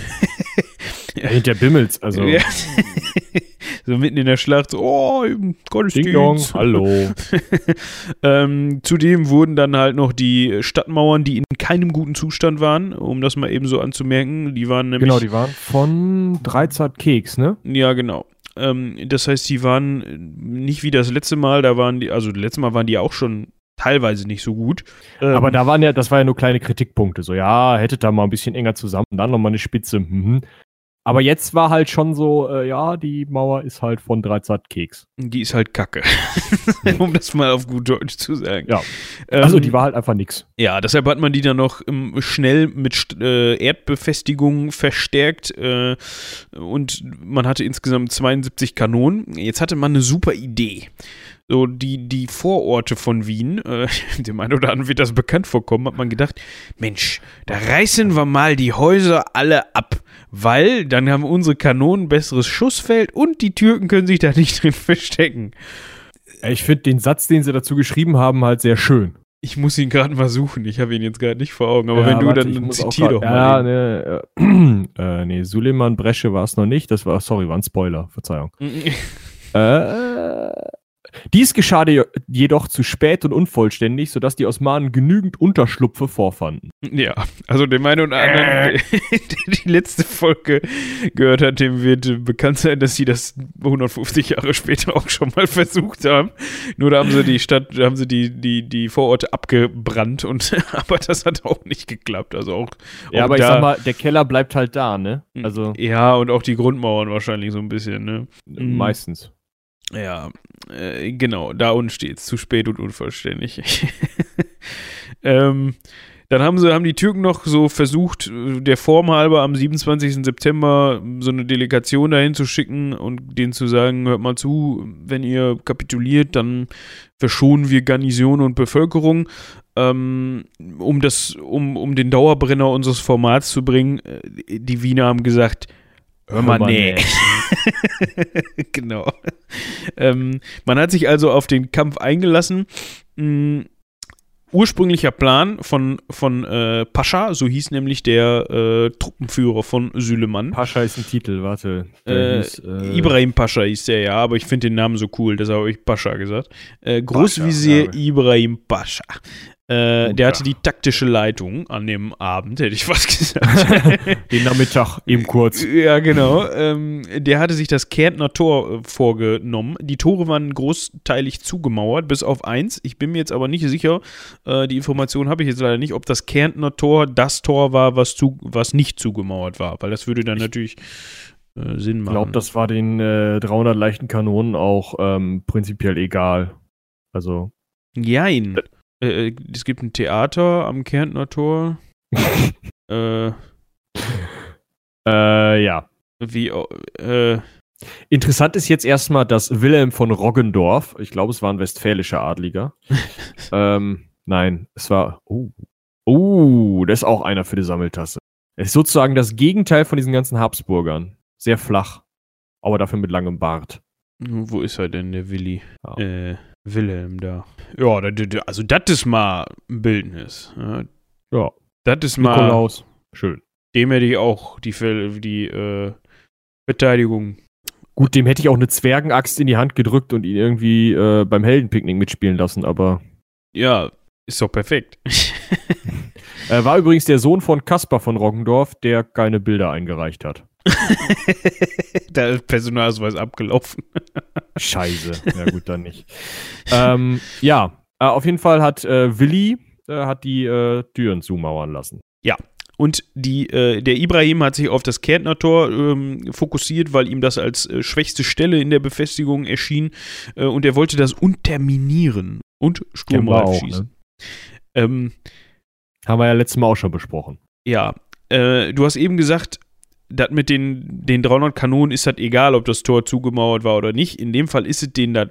Ja, hinter Bimmels, also. Ja. [laughs] [laughs] so mitten in der Schlacht, so, oh, Ding Gottesdienst. Dong, hallo. [laughs] ähm, zudem wurden dann halt noch die Stadtmauern, die in keinem guten Zustand waren, um das mal eben so anzumerken. Die waren nämlich. Genau, die waren von Dreizart Keks, ne? Ja, genau. Ähm, das heißt, die waren nicht wie das letzte Mal, da waren die, also das letzte Mal waren die auch schon teilweise nicht so gut. Ähm, Aber da waren ja, das war ja nur kleine Kritikpunkte. So, ja, hättet da mal ein bisschen enger zusammen, dann noch mal eine Spitze. Mhm. Aber jetzt war halt schon so, äh, ja, die Mauer ist halt von Dreizart Keks. die ist halt kacke. [laughs] um das mal auf gut Deutsch zu sagen. Ja. Ähm, Also die war halt einfach nix. Ja, deshalb hat man die dann noch ähm, schnell mit äh, Erdbefestigungen verstärkt äh, und man hatte insgesamt 72 Kanonen. Jetzt hatte man eine super Idee. So, die, die Vororte von Wien, äh, [laughs] dem einen oder anderen wird das bekannt vorkommen, hat man gedacht, Mensch, da reißen wir mal die Häuser alle ab, weil dann haben unsere Kanonen besseres Schussfeld und die Türken können sich da nicht drin verstecken. Ja, Ich finde den Satz, den sie dazu geschrieben haben, halt sehr schön. Ich muss ihn gerade mal suchen, ich habe ihn jetzt gerade nicht vor Augen, aber Ja, wenn du warte, dann, ich dann muss auch zitier grad- doch mal. Ja, ne, äh, [clears throat] äh, nee, Suleiman Bresche war es noch nicht. Das war, sorry, war ein Spoiler, Verzeihung. Äh, Äh, dies geschah jedoch zu spät und unvollständig, sodass die Osmanen genügend Unterschlupfe vorfanden. Ja, also dem einen oder anderen, äh. [laughs] der die letzte Folge gehört hat, dem wird bekannt sein, dass sie das 150 Jahre später auch schon mal versucht haben. Nur da haben sie die Stadt, da haben sie die, die, die Vororte abgebrannt und [laughs] aber das hat auch nicht geklappt. Also auch, ja, auch aber da, ich sag mal, der Keller bleibt halt da, ne? Also ja, und auch die Grundmauern wahrscheinlich so ein bisschen, ne? Meistens. Ja, äh, genau, da unten steht es. Zu spät und unvollständig. [laughs] ähm, dann haben sie, haben die Türken noch so versucht, der Form halber am 27. September so eine Delegation dahin zu schicken und denen zu sagen, hört mal zu, wenn ihr kapituliert, dann verschonen wir Garnison und Bevölkerung. Ähm, um das, um, um den Dauerbrenner unseres Formats zu bringen, äh, die Wiener haben gesagt, hör mal, nee. [laughs] genau. Ähm, man hat sich also auf den Kampf eingelassen. Mhm ursprünglicher Plan von, von äh, Pascha, so hieß nämlich der äh, Truppenführer von Süleman. Pascha ist ein Titel, warte. Äh, hieß, äh, Ibrahim Pascha hieß der, ja, aber ich finde den Namen so cool, deshalb habe ich Pascha gesagt. Äh, Großvisier Pascha, Ibrahim Pascha. Äh, der hatte die taktische Leitung an dem Abend, hätte ich fast [laughs] gesagt. Den Nachmittag eben kurz. Ja, genau. Ähm, der hatte sich das Kärntner Tor äh, vorgenommen. Die Tore waren großteilig zugemauert, bis auf eins. Ich bin mir jetzt aber nicht sicher, äh, die Information habe ich jetzt leider nicht, ob das Kärntner Tor das Tor war, was, zu, was nicht zugemauert war, weil das würde dann natürlich äh, Sinn machen. Ich glaube, das war den 300 äh, leichten Kanonen auch ähm, prinzipiell egal. Also. Jein. Äh, äh, es gibt ein Theater am Kärntner Tor. [laughs] äh, äh, ja. Wie, äh, Interessant ist jetzt erstmal, dass Wilhelm von Roggendorf, ich glaube, es war ein westfälischer Adliger. [laughs] ähm, nein, es war, oh, oh, das ist auch einer für die Sammeltasse. Es ist sozusagen das Gegenteil von diesen ganzen Habsburgern. Sehr flach, aber dafür mit langem Bart. Wo ist er denn, der Willi? Ja. Äh, Wilhelm da. Ja, also das ist mal ein Bildnis. Ja. Das ist mal. Nikolaus. Schön. Dem hätte ich auch die, die äh, Verteidigung. Gut, dem hätte ich auch eine Zwergenaxt in die Hand gedrückt und ihn irgendwie äh, beim Heldenpicknick mitspielen lassen, aber. Ja, ist doch perfekt. er [laughs] [laughs] war übrigens der Sohn von Kaspar von Roggendorf, der keine Bilder eingereicht hat. [laughs] da ist Personalausweis abgelaufen. [laughs] Scheiße. Ja, gut, dann nicht. ähm, ja, äh, auf jeden Fall hat äh, Willi äh, hat die äh, Türen zumauern lassen. Ja. Und die, äh, der Ibrahim hat sich auf das Kärntner Tor ähm, fokussiert, weil ihm das als äh, schwächste Stelle in der Befestigung erschien. und er wollte das unterminieren und sturmreif schießen. Ne? Ähm, Haben wir ja letztes Mal auch schon besprochen. Ja, du hast eben gesagt, das mit den, den 300 Kanonen ist das egal, ob das Tor zugemauert war oder nicht. In dem Fall ist es denen das,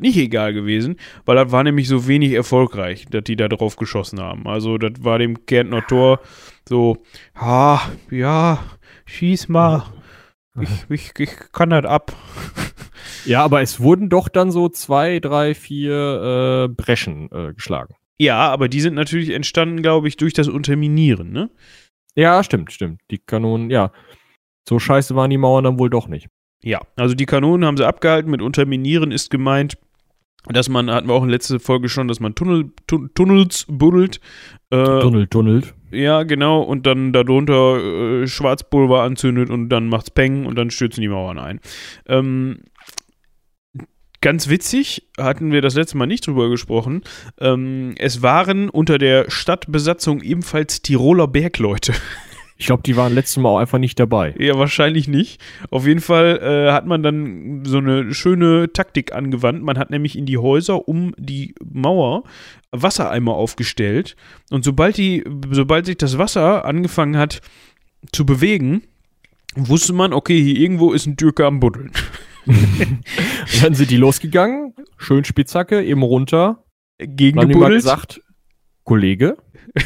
nicht egal gewesen, weil das war nämlich so wenig erfolgreich, dass die da drauf geschossen haben. Also das war dem Kärntner Tor so, ha, ja, schieß mal. Ich, ich, ich kann das ab. [laughs] Ja, aber es wurden doch dann so zwei, drei, vier äh, Breschen äh, geschlagen. Ja, aber die sind natürlich entstanden, glaube ich, durch das Unterminieren, ne? Ja, stimmt, stimmt. Die Kanonen, ja. So scheiße waren die Mauern dann wohl doch nicht. Ja, also die Kanonen haben sie abgehalten. Mit Unterminieren ist gemeint, dass man, hatten wir auch in letzter Folge schon, dass man Tunnel, tun, Tunnels buddelt. Äh, Tunnel, tunnelt. Ja, genau. Und dann darunter äh, Schwarzpulver anzündet und dann macht's Peng und dann stürzen die Mauern ein. Ähm, Ganz witzig, hatten wir das letzte Mal nicht drüber gesprochen. Ähm, es waren unter der Stadtbesatzung ebenfalls Tiroler Bergleute. Ich glaube, die waren letztes Mal auch einfach nicht dabei. Ja, wahrscheinlich nicht. Auf jeden Fall äh, hat man dann so eine schöne Taktik angewandt. Man hat nämlich in die Häuser um die Mauer Wassereimer aufgestellt. Und sobald, die, sobald sich das Wasser angefangen hat zu bewegen, wusste man, okay, hier irgendwo ist ein Türke am Buddeln. [laughs] dann sind die losgegangen, schön Spitzhacke, eben runter. Gegen Dann haben gesagt, Kollege,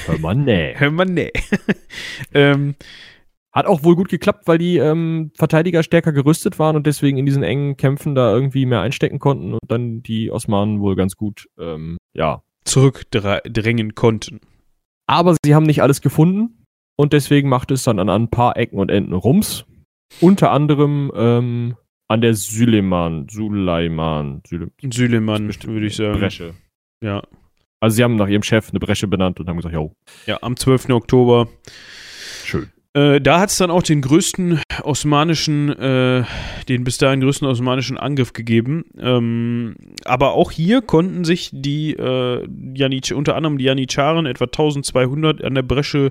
hör mal nee. [laughs] hör mal nee. [laughs] ähm, hat auch wohl gut geklappt, weil die ähm, Verteidiger stärker gerüstet waren und deswegen in diesen engen Kämpfen da irgendwie mehr einstecken konnten und dann die Osmanen wohl ganz gut, ähm, ja. Zurückdrängen konnten. Aber sie haben nicht alles gefunden und deswegen macht es dann an ein paar Ecken und Enden Rums. Unter anderem ähm, an der Süleyman, Suleiman, Süleyman, Süleman, würde ich sagen. Bresche. Ja. Also sie haben nach ihrem Chef eine Bresche benannt und haben gesagt, jo, ja, am 12. Oktober. schön. Äh, da hat es dann auch den größten osmanischen, äh, den bis dahin größten osmanischen Angriff gegeben. Ähm, aber auch hier konnten sich die äh, Janitsch, unter anderem die Janitscharen, etwa 1200 an der Bresche,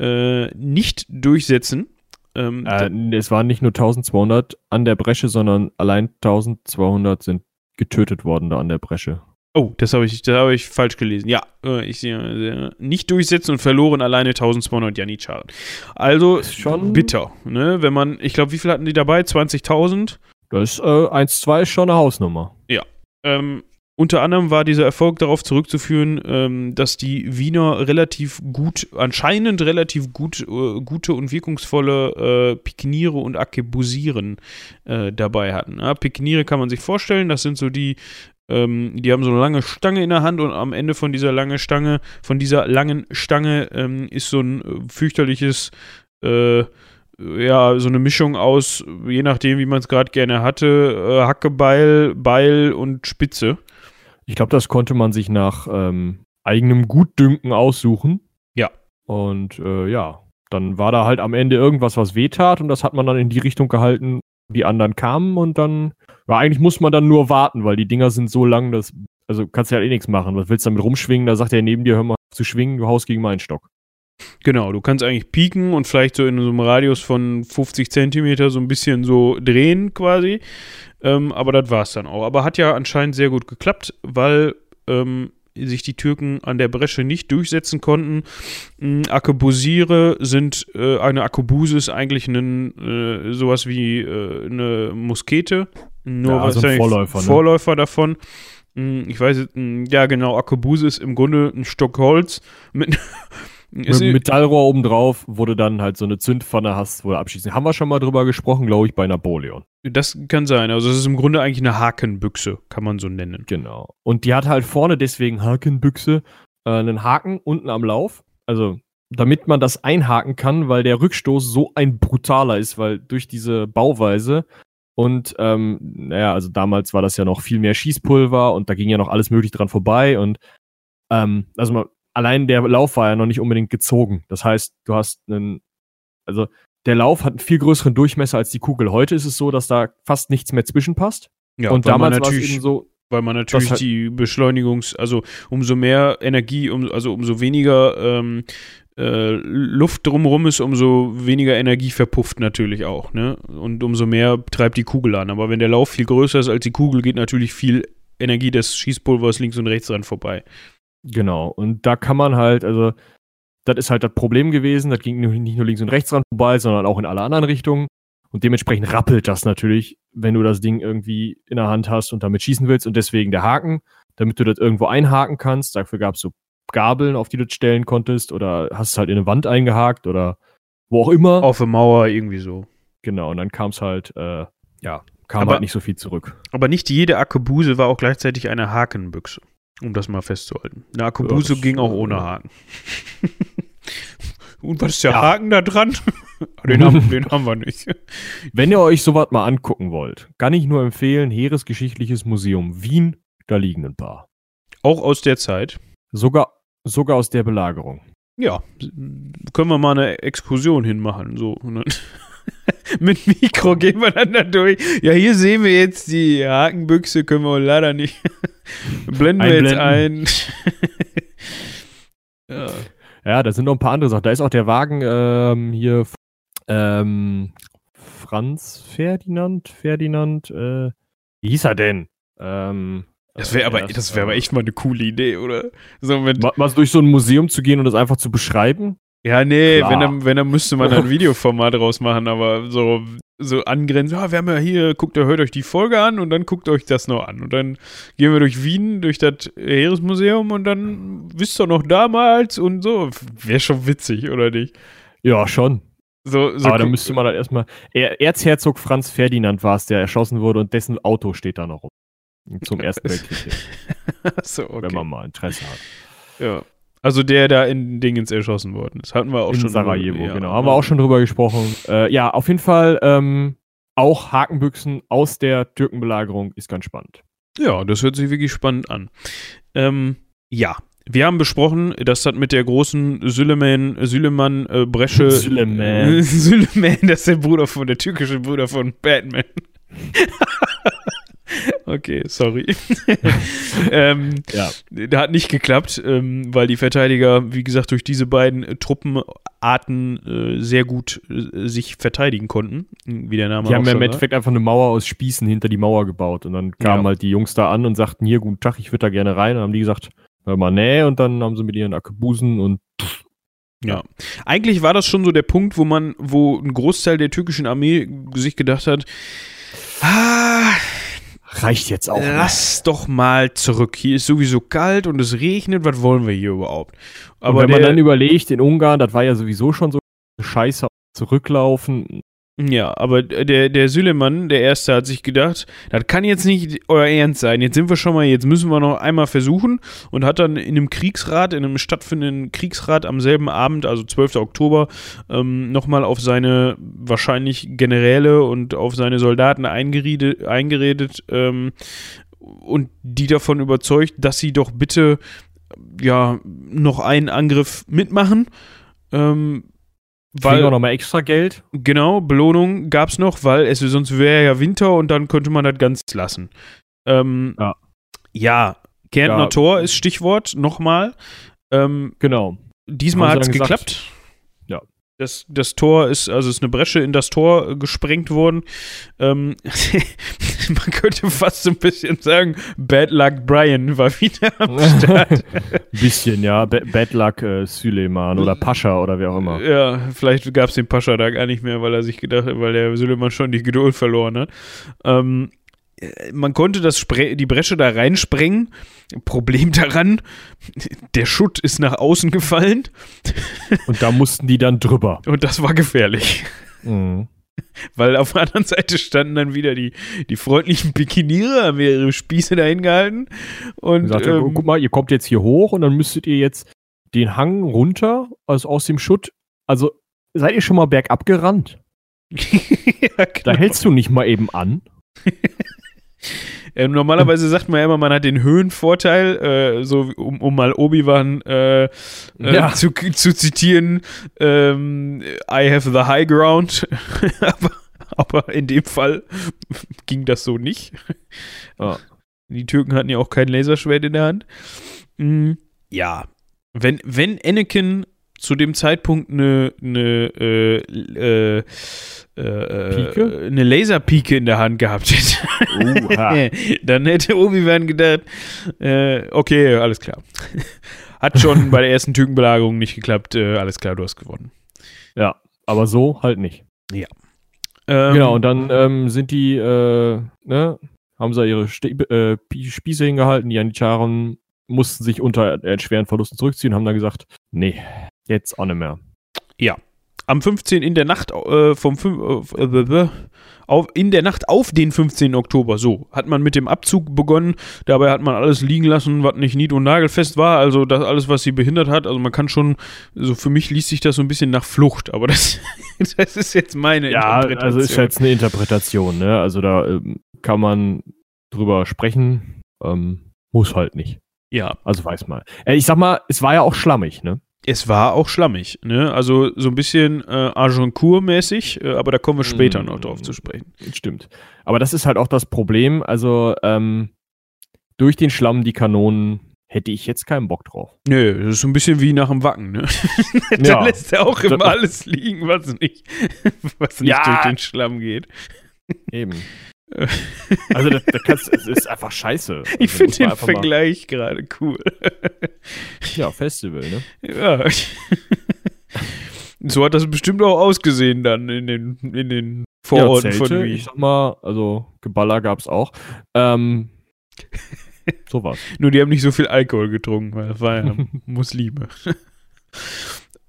äh, nicht durchsetzen. Ähm, Äh, es waren nicht nur 1200 an der Bresche, sondern allein 1200 sind getötet worden da an der Bresche. Oh, das habe ich, das habe ich falsch gelesen. Ja, äh, ich sehe nicht durchsetzen und verloren alleine 1200 Janitscharen. Also Ist schon- bitter, ne? Wenn man, ich glaube, wie viel hatten die dabei? 20.000. Das äh, 1-2 ist schon eine Hausnummer. Ähm, unter anderem war dieser Erfolg darauf zurückzuführen, ähm, dass die Wiener relativ gut, anscheinend relativ gut, äh, gute und wirkungsvolle äh, Pikniere und Arkebusieren äh, dabei hatten. Ja, Pikniere kann man sich vorstellen, das sind so die, ähm, die haben so eine lange Stange in der Hand und am Ende von dieser langen Stange, von dieser langen Stange ähm, ist so ein äh, fürchterliches äh, ja, so eine Mischung aus, je nachdem, wie man es gerade gerne hatte, äh, Hackebeil, Beil und Spitze. Ich glaube, das konnte man sich nach ähm, eigenem Gutdünken aussuchen. Ja. Und äh, ja, dann war da halt am Ende irgendwas, was wehtat und das hat man dann in die Richtung gehalten, die anderen kamen und dann, ja, eigentlich muss man dann nur warten, weil die Dinger sind so lang, dass, also kannst du ja eh nichts machen. Was willst du damit rumschwingen? Da sagt der neben dir, hör mal zu schwingen, du haust gegen meinen Stock. Genau, du kannst eigentlich pieken und vielleicht so in so einem Radius von 50 Zentimeter so ein bisschen so drehen quasi. Ähm, aber das war es dann auch. Aber hat ja anscheinend sehr gut geklappt, weil ähm, sich die Türken an der Bresche nicht durchsetzen konnten. Mm, Arkebusire sind, äh, eine Arkebuse ist eigentlich ein, äh, sowas wie äh, eine Muskete. Nur Ja, also ein Vorläufer, ne? Vorläufer davon. Mm, Ich weiß, mm, ja genau, Arkebuse ist im Grunde ein Stock Holz mit, [laughs] Mit einem Metallrohr obendrauf wurde dann halt so eine Zündpfanne hast, wo du abschießen. Haben wir schon mal drüber gesprochen, glaube ich, bei Napoleon. Das kann sein. Also es ist im Grunde eigentlich eine Hakenbüchse, kann man so nennen. Genau. Und die hat halt vorne deswegen Hakenbüchse äh, einen Haken unten am Lauf. Also damit man das einhaken kann, weil der Rückstoß so ein brutaler ist, weil durch diese Bauweise und ähm, naja, also damals war das ja noch viel mehr Schießpulver und da ging ja noch alles möglich dran vorbei und ähm, also man, allein der Lauf war ja noch nicht unbedingt gezogen. Das heißt, du hast einen, also der Lauf hat einen viel größeren Durchmesser als die Kugel. Heute ist es so, dass da fast nichts mehr zwischenpasst. Ja, und damals war es eben so, weil man natürlich halt- die Beschleunigungs-, also umso mehr Energie, um, also umso weniger ähm, äh, Luft drumherum ist, umso weniger Energie verpufft natürlich auch, ne? Und umso mehr treibt die Kugel an. Aber wenn der Lauf viel größer ist als die Kugel, geht natürlich viel Energie des Schießpulvers links und rechts dran vorbei. Genau, und da kann man halt, also, das ist halt das Problem gewesen, das ging nicht nur links und rechts dran vorbei, sondern auch in alle anderen Richtungen. Und dementsprechend rappelt das natürlich, wenn du das Ding irgendwie in der Hand hast und damit schießen willst. Und deswegen der Haken, damit du das irgendwo einhaken kannst. Dafür gab es so Gabeln, auf die du das stellen konntest, oder hast es halt in eine Wand eingehakt oder wo auch immer. Auf der Mauer irgendwie so. Genau, und dann kam es halt, äh, ja, kam Aber- halt nicht so viel zurück. Aber nicht jede Arkebuse war auch gleichzeitig eine Hakenbüchse, um das mal festzuhalten. Eine Arkebuse Ja, ging auch ohne Haken. [laughs] Und was ist der Ja. Haken da dran? [laughs] den, haben, den haben wir nicht. Wenn ihr euch sowas mal angucken wollt, kann ich nur empfehlen, Heeresgeschichtliches Museum Wien, da liegen ein paar. Auch aus der Zeit. Sogar, sogar aus der Belagerung. Ja, können wir mal eine Exkursion hinmachen. So. [laughs] Mit Mikro gehen wir dann da durch. Ja, hier sehen wir jetzt die Hakenbüchse, können wir leider nicht. [laughs] Blenden wir jetzt ein. [laughs] ja. Ja, da sind noch ein paar andere Sachen. Da ist auch der Wagen ähm, hier ähm, Franz Ferdinand, Ferdinand, äh, wie hieß er denn? Ähm, Das wäre äh, aber, das wäre aber echt mal eine coole Idee, oder? So mit, mal, mal durch so ein Museum zu gehen und das einfach zu beschreiben. Ja, nee, Klar. wenn dann, wenn dann müsste man ein [laughs] Videoformat draus machen, aber so, so angrenzen, ja, wir haben ja hier, guckt, hört euch die Folge an und dann guckt euch das noch an. Und dann gehen wir durch Wien, durch das Heeresmuseum und dann wisst ihr noch damals und so. Wäre schon witzig, oder nicht? Ja, schon. So, so Aber da guck- müsste man dann erstmal. Er, Erzherzog Franz Ferdinand war es, der erschossen wurde und dessen Auto steht da noch rum. Zum Ersten [laughs] Weltkrieg, [laughs] so, okay. wenn man mal Interesse hat. Ja. Also der da in Dingens erschossen worden ist. Hatten wir auch in schon. Sarajevo, ja. genau. Haben wir auch schon drüber gesprochen. Äh, ja, auf jeden Fall, ähm, auch Hakenbüchsen aus der Türkenbelagerung ist ganz spannend. Ja, das hört sich wirklich spannend an. Ähm, ja, wir haben besprochen, dass das mit der großen Süleyman, Süleyman äh, Bresche. Süleyman. [laughs] Süleyman, das ist der Bruder von, der türkische Bruder von Batman. [laughs] okay, sorry. [laughs] ähm, Ja. Der hat nicht geklappt, ähm, weil die Verteidiger, wie gesagt, durch diese beiden Truppenarten äh, sehr gut äh, sich verteidigen konnten, wie der Name Die haben ja im. Endeffekt einfach eine Mauer aus Spießen hinter die Mauer gebaut. Und dann kamen Ja. halt die Jungs da an und sagten, hier, guten Tag, ich würde da gerne rein. Und dann haben die gesagt, hör mal, nee. Und dann haben sie mit ihren Akkebusen und Ja. Eigentlich war das schon so der Punkt, wo man, wo ein Großteil der türkischen Armee sich gedacht hat, ah, reicht jetzt auch. lass doch mal zurück. Hier ist sowieso kalt und es regnet, was wollen wir hier überhaupt? Aber Aber wenn man dann überlegt, in Ungarn, das war ja sowieso schon so scheiße zurücklaufen. Ja, aber der, der Süleyman, der Erste, hat sich gedacht, das kann jetzt nicht euer Ernst sein. Jetzt sind wir schon mal, jetzt müssen wir noch einmal versuchen und hat dann in einem Kriegsrat, in einem stattfindenden Kriegsrat am selben Abend, also 12. Oktober, ähm, nochmal auf seine wahrscheinlich Generäle und auf seine Soldaten eingeredet, eingeredet ähm, und die davon überzeugt, dass sie doch bitte ja noch einen Angriff mitmachen. Ähm, Kriegen weil auch nochmal extra Geld. Genau, Belohnung gab es noch, weil es sonst wäre ja Winter und dann könnte man das ganz lassen. Ähm, Ja. ja, Kärntner Ja. Tor ist Stichwort, nochmal. Ähm, Genau. diesmal hat es geklappt. Das, das Tor ist, also es ist eine Bresche in das Tor gesprengt worden. Ähm, [laughs] man könnte fast so ein bisschen sagen, Bad Luck Brian war wieder am [laughs] Start. Bisschen, ja. Ba- Bad Luck äh, Süleyman oder Pascha oder wer auch immer. Ja, vielleicht gab es den Pascha da gar nicht mehr, weil er sich gedacht hat, weil der Süleyman schon die Geduld verloren hat. Ähm, äh, man konnte das Spre die Bresche da reinsprengen. Problem daran, der Schutt ist nach außen gefallen Und da mussten die dann drüber. und das war gefährlich. Mhm. Weil auf der anderen Seite standen dann wieder die, die freundlichen Pikiniere, haben ihre Spieße dahin gehalten. Und Und sagte, ähm, guck mal, ihr kommt jetzt hier hoch und dann müsstet ihr jetzt den Hang runter, also aus dem Schutt. Also seid ihr schon mal bergab gerannt? [laughs] ja, Da genau. hältst du nicht mal eben an. Äh, normalerweise sagt man ja immer, man hat den Höhenvorteil, äh, so um, um mal Obi-Wan äh, äh, Ja. zu, zu zitieren, ähm, I have the high ground. [laughs] aber, aber in dem Fall [laughs] ging das so nicht. Ja. Die Türken hatten ja auch kein Laserschwert in der Hand. Mm, ja, wenn, wenn Anakin zu dem Zeitpunkt eine, eine, äh, äh, äh, Pike? eine Laserpike in der Hand gehabt hätte. Oha. [laughs] Dann hätte Obi-Wan gedacht, äh, okay, alles klar. [laughs] Hat schon bei der ersten Türkenbelagerung nicht geklappt, äh, alles klar, du hast gewonnen. ja, aber so halt nicht. Ähm, genau, und dann ähm, sind die, äh, ne, haben sie ihre Ste äh, Pi- Spieße hingehalten, die Janitscharen mussten sich unter äh, schweren Verlusten zurückziehen, haben dann gesagt, nee, jetzt auch nicht mehr. am 15. in der Nacht äh, vom fünf- äh, äh, auf, in der Nacht auf den 15. Oktober, so, hat man mit dem Abzug begonnen. Dabei hat man alles liegen lassen, was nicht nied- und nagelfest war. Also das alles, was sie behindert hat. Also man kann schon, so für mich liest sich das so ein bisschen nach Flucht, aber das, [laughs] das ist jetzt meine Ja, also ist jetzt eine Interpretation, ne? Also da ähm, kann man drüber sprechen, ähm, muss halt nicht. ja, Also weiß mal. Äh, ich sag mal, es war ja auch schlammig, ne? Es war auch schlammig, ne? Also so ein bisschen äh, Agincourt-mäßig, äh, aber da kommen wir später Mm. noch drauf zu sprechen. Stimmt. Aber das ist halt auch das Problem. Also ähm, durch den Schlamm die Kanonen hätte ich jetzt keinen Bock drauf. Nö, das ist so ein bisschen wie nach dem Wacken, ne? [laughs] da Ja. lässt er auch immer alles liegen, was nicht, [laughs] was nicht Ja. durch den Schlamm geht. Eben. [laughs] Also das, das kannst, es ist einfach scheiße. Also, Ich finde den Vergleich gerade cool. Ja, Festival, ne? ja. so hat das bestimmt auch ausgesehen dann in den, in den Vororten ja, von Zelte, Wien. ich sag mal, also Geballer gab's auch. Ähm, [laughs] sowas. Nur die haben nicht so viel Alkohol getrunken, weil das war ja [laughs] Muslime.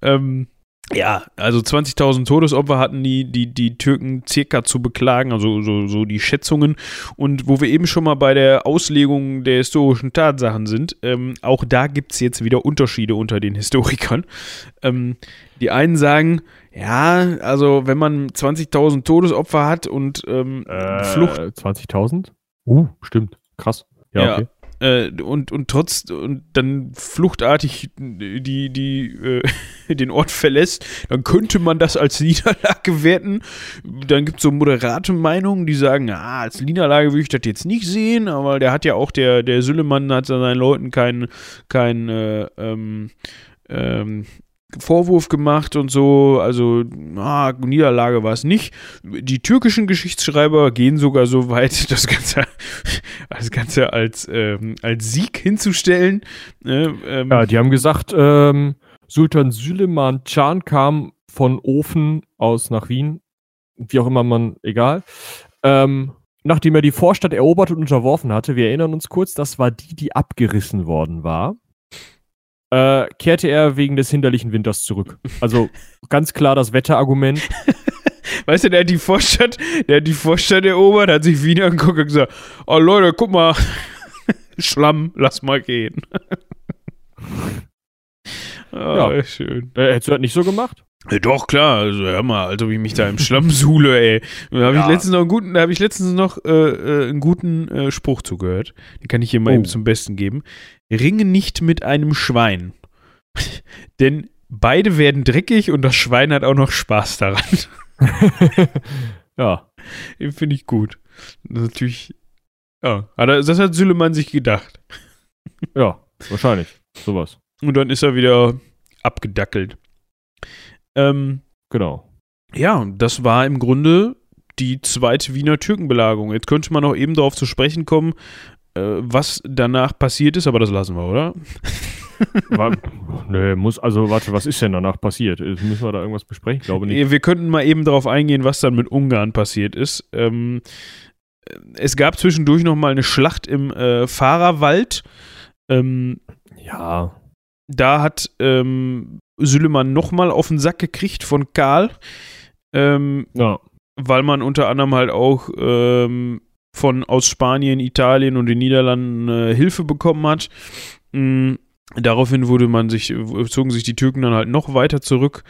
ähm, ja, also 20.000 Todesopfer hatten die, die, die Türken circa zu beklagen, also so, so die Schätzungen. Und wo wir eben schon mal bei der Auslegung der historischen Tatsachen sind, ähm, auch da gibt es jetzt wieder Unterschiede unter den Historikern. Ähm, die einen sagen, ja, also wenn man 20.000 Todesopfer hat und ähm, Äh, Flucht 20.000? Uh, stimmt. Krass. Ja, Ja. okay. Äh, und, und trotz und dann fluchtartig die, die, äh, [laughs] den Ort verlässt, dann könnte man das als Niederlage werten. Dann gibt es so moderate Meinungen, die sagen, ah, als Niederlage würde ich das jetzt nicht sehen, aber der hat ja auch, der, der Süllemann hat seinen Leuten keinen kein, äh, ähm, ähm, Vorwurf gemacht und so, also ah, Niederlage war es nicht. Die türkischen Geschichtsschreiber gehen sogar so weit, [laughs] das Ganze, das Ganze als, ähm, als Sieg hinzustellen. Ne? Ähm, Ja, die haben gesagt, ähm, Sultan Süleyman Can kam von Ofen aus nach Wien, wie auch immer man, egal. Ähm, nachdem er die Vorstadt erobert und unterworfen hatte, wir erinnern uns kurz, das war die, die abgerissen worden war, äh, kehrte er wegen des hinderlichen Winters zurück. Also ganz klar das Wetterargument. [laughs] Weißt du, der hat die Vorstadt, der hat die Vorstadt erobert, hat sich Wien angeguckt und gesagt, oh Leute, guck mal, [laughs] Schlamm, lass mal gehen. [laughs] Ah, Ja. schön. Äh, hättest du das nicht so gemacht? Ja, doch, klar, also hör mal, also wie ich mich da im Schlamm suhle, ey. Da habe ich Ja. letztens noch einen guten, da habe ich letztens noch äh, äh, einen guten äh, Spruch zugehört. Den kann ich hier mal Oh. eben zum Besten geben. Ringe nicht mit einem Schwein. [laughs] Denn beide werden dreckig und das Schwein hat auch noch Spaß daran. [laughs] ja. Den finde ich gut. Natürlich. Ja, hat das hat Süleyman sich gedacht. [laughs] Ja, wahrscheinlich. Sowas. Und dann ist er wieder abgedackelt. Ähm, Genau. ja, das war im Grunde die zweite Wiener Türkenbelagerung. Jetzt könnte man noch eben darauf zu sprechen kommen, was danach passiert ist, aber das lassen wir, oder? [laughs] War, nee, muss, also warte, was ist denn danach passiert? Äh, Müssen wir da irgendwas besprechen? Ich glaube nicht. Wir könnten mal eben darauf eingehen, was dann mit Ungarn passiert ist. Ähm, es gab zwischendurch noch mal eine Schlacht im äh, Fahrerwald. Ähm, Ja. da hat ähm, Süleyman nochmal auf den Sack gekriegt von Karl, ähm, Ja. weil man unter anderem halt auch ähm, von aus Spanien, Italien und den Niederlanden äh, Hilfe bekommen hat. Mm, daraufhin wurde man sich, zogen sich die Türken dann halt noch weiter zurück,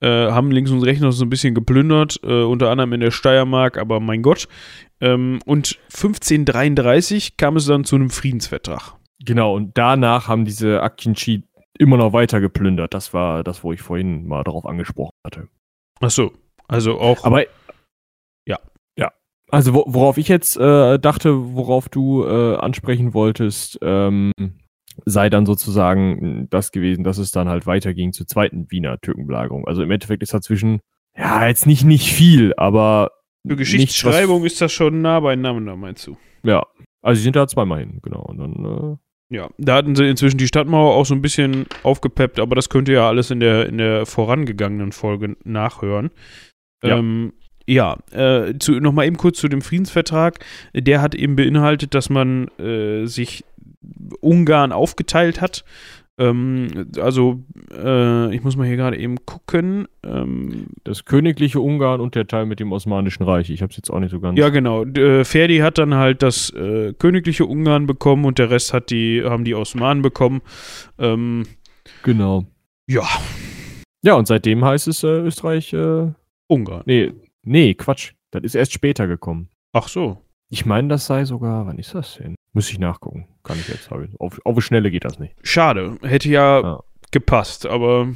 äh, haben links und rechts noch so ein bisschen geplündert, äh, unter anderem in der Steiermark, aber mein Gott. Ähm, und 1533 kam es dann zu einem Friedensvertrag. Genau, und danach haben diese Akinci immer noch weiter geplündert. Das war das, wo ich vorhin mal darauf angesprochen hatte. Ach so, also auch. Aber. Also wo, worauf ich jetzt äh, dachte, worauf du äh, ansprechen wolltest, ähm, sei dann sozusagen das gewesen, dass es dann halt weiterging zur zweiten Wiener Türkenbelagerung. Also im Endeffekt ist dazwischen, ja, jetzt nicht nicht viel, aber Für nichts, Geschichtsschreibung ist das schon nah beieinander, meinst du? Ja. Also sie sind da zweimal hin, genau. Und dann, Ja, da hatten sie inzwischen die Stadtmauer auch so ein bisschen aufgepeppt, aber das könnt ihr ja alles in der, in der vorangegangenen Folge nachhören. Ja. Ähm, ja, äh, zu, nochmal eben kurz zu dem Friedensvertrag. Der hat eben beinhaltet, dass man äh, sich Ungarn aufgeteilt hat. Ähm, also, äh, ich muss mal hier gerade eben gucken. Ähm, das königliche Ungarn und der Teil mit dem Osmanischen Reich. Ich habe es jetzt auch nicht so ganz. Ja, genau. Äh, Ferdi hat dann halt das äh, königliche Ungarn bekommen und der Rest hat die, haben die Osmanen bekommen. Ähm, genau. ja, Ja, und seitdem heißt es äh, Österreich, äh, Ungarn. nee, nee, Quatsch. Das ist erst später gekommen. Ach so. Ich meine, das sei sogar, wann ist das denn? Muss ich nachgucken. Kann ich jetzt. Auf, auf die Schnelle geht das nicht. Schade. Hätte ja, Ja. gepasst, aber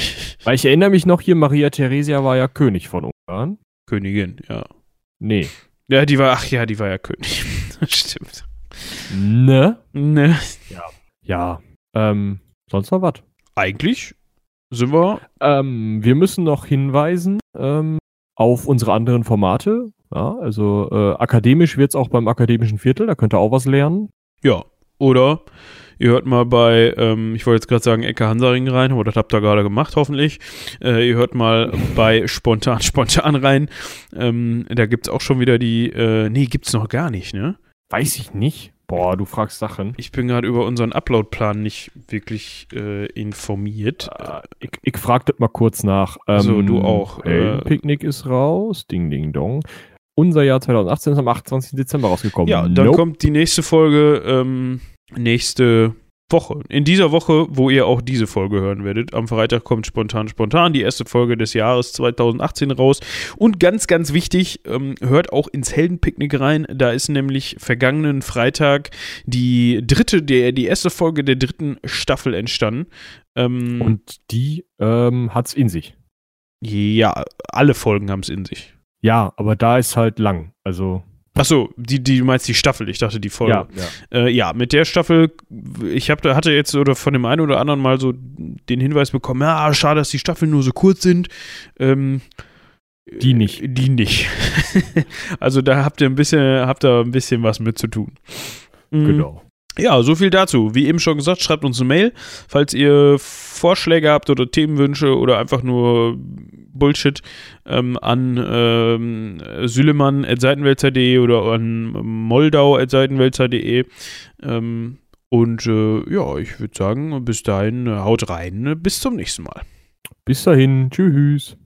[laughs] Weil ich erinnere mich noch hier, Maria Theresia war ja König von Ungarn. Königin, ja. Nee. Ja, die war, ach ja, die war ja König. [laughs] Stimmt. Ne? Ne. Ja. Ähm, sonst noch was? Eigentlich sind wir. Ähm, wir müssen noch hinweisen ähm, auf unsere anderen Formate. Ja, also äh, akademisch wird es auch beim akademischen Viertel, da könnt ihr auch was lernen. Ja. Oder ihr hört mal bei, ähm, ich wollte jetzt gerade sagen, Ecke Hansaring rein, aber das habt ihr gerade gemacht, hoffentlich. Äh, ihr hört mal bei Spontan [laughs] Spontan rein. Ähm, da gibt es auch schon wieder die, äh, nee, gibt's noch gar nicht, ne? Weiß ich nicht. Boah, du fragst Sachen. Ich bin gerade über unseren Upload-Plan nicht wirklich äh, informiert. Äh, ich, ich frag das mal kurz nach. Ähm, So, du auch, äh, Picknick ist raus. Ding, ding, dong. Unser Jahr 2018 ist am 28. Dezember rausgekommen. Ja, dann Nope. kommt die nächste Folge ähm, nächste Woche. In dieser Woche, wo ihr auch diese Folge hören werdet. Am Freitag kommt spontan, spontan die erste Folge des Jahres 2018 raus. Und ganz, ganz wichtig, ähm, hört auch ins Heldenpicknick rein. Da ist nämlich vergangenen Freitag die dritte, der, die erste Folge der dritten Staffel entstanden. Ähm, Und die ähm, hat's in sich. ja, alle Folgen haben es in sich. Ja, aber da ist halt lang. Also, Achso, die, die, du meinst die Staffel, ich dachte die Folge. ja, ja. Äh, ja, mit der Staffel, ich hab, da hatte jetzt oder von dem einen oder anderen mal so den Hinweis bekommen, ja, schade, dass die Staffeln nur so kurz sind. Ähm, Die nicht. äh, Die nicht. [laughs] also da habt ihr ein bisschen, habt ihr ein bisschen was mit zu tun. Mhm. Genau. Ja, so viel dazu. Wie eben schon gesagt, schreibt uns eine Mail, falls ihr Vorschläge habt oder Themenwünsche oder einfach nur Bullshit ähm, an ähm, Sülemann.seitenwälzer.de oder an Moldau.seitenwälzer.de. Ähm, und äh, ja, ich würde sagen, bis dahin äh, haut rein. Bis zum nächsten Mal. Bis dahin. Tschüss.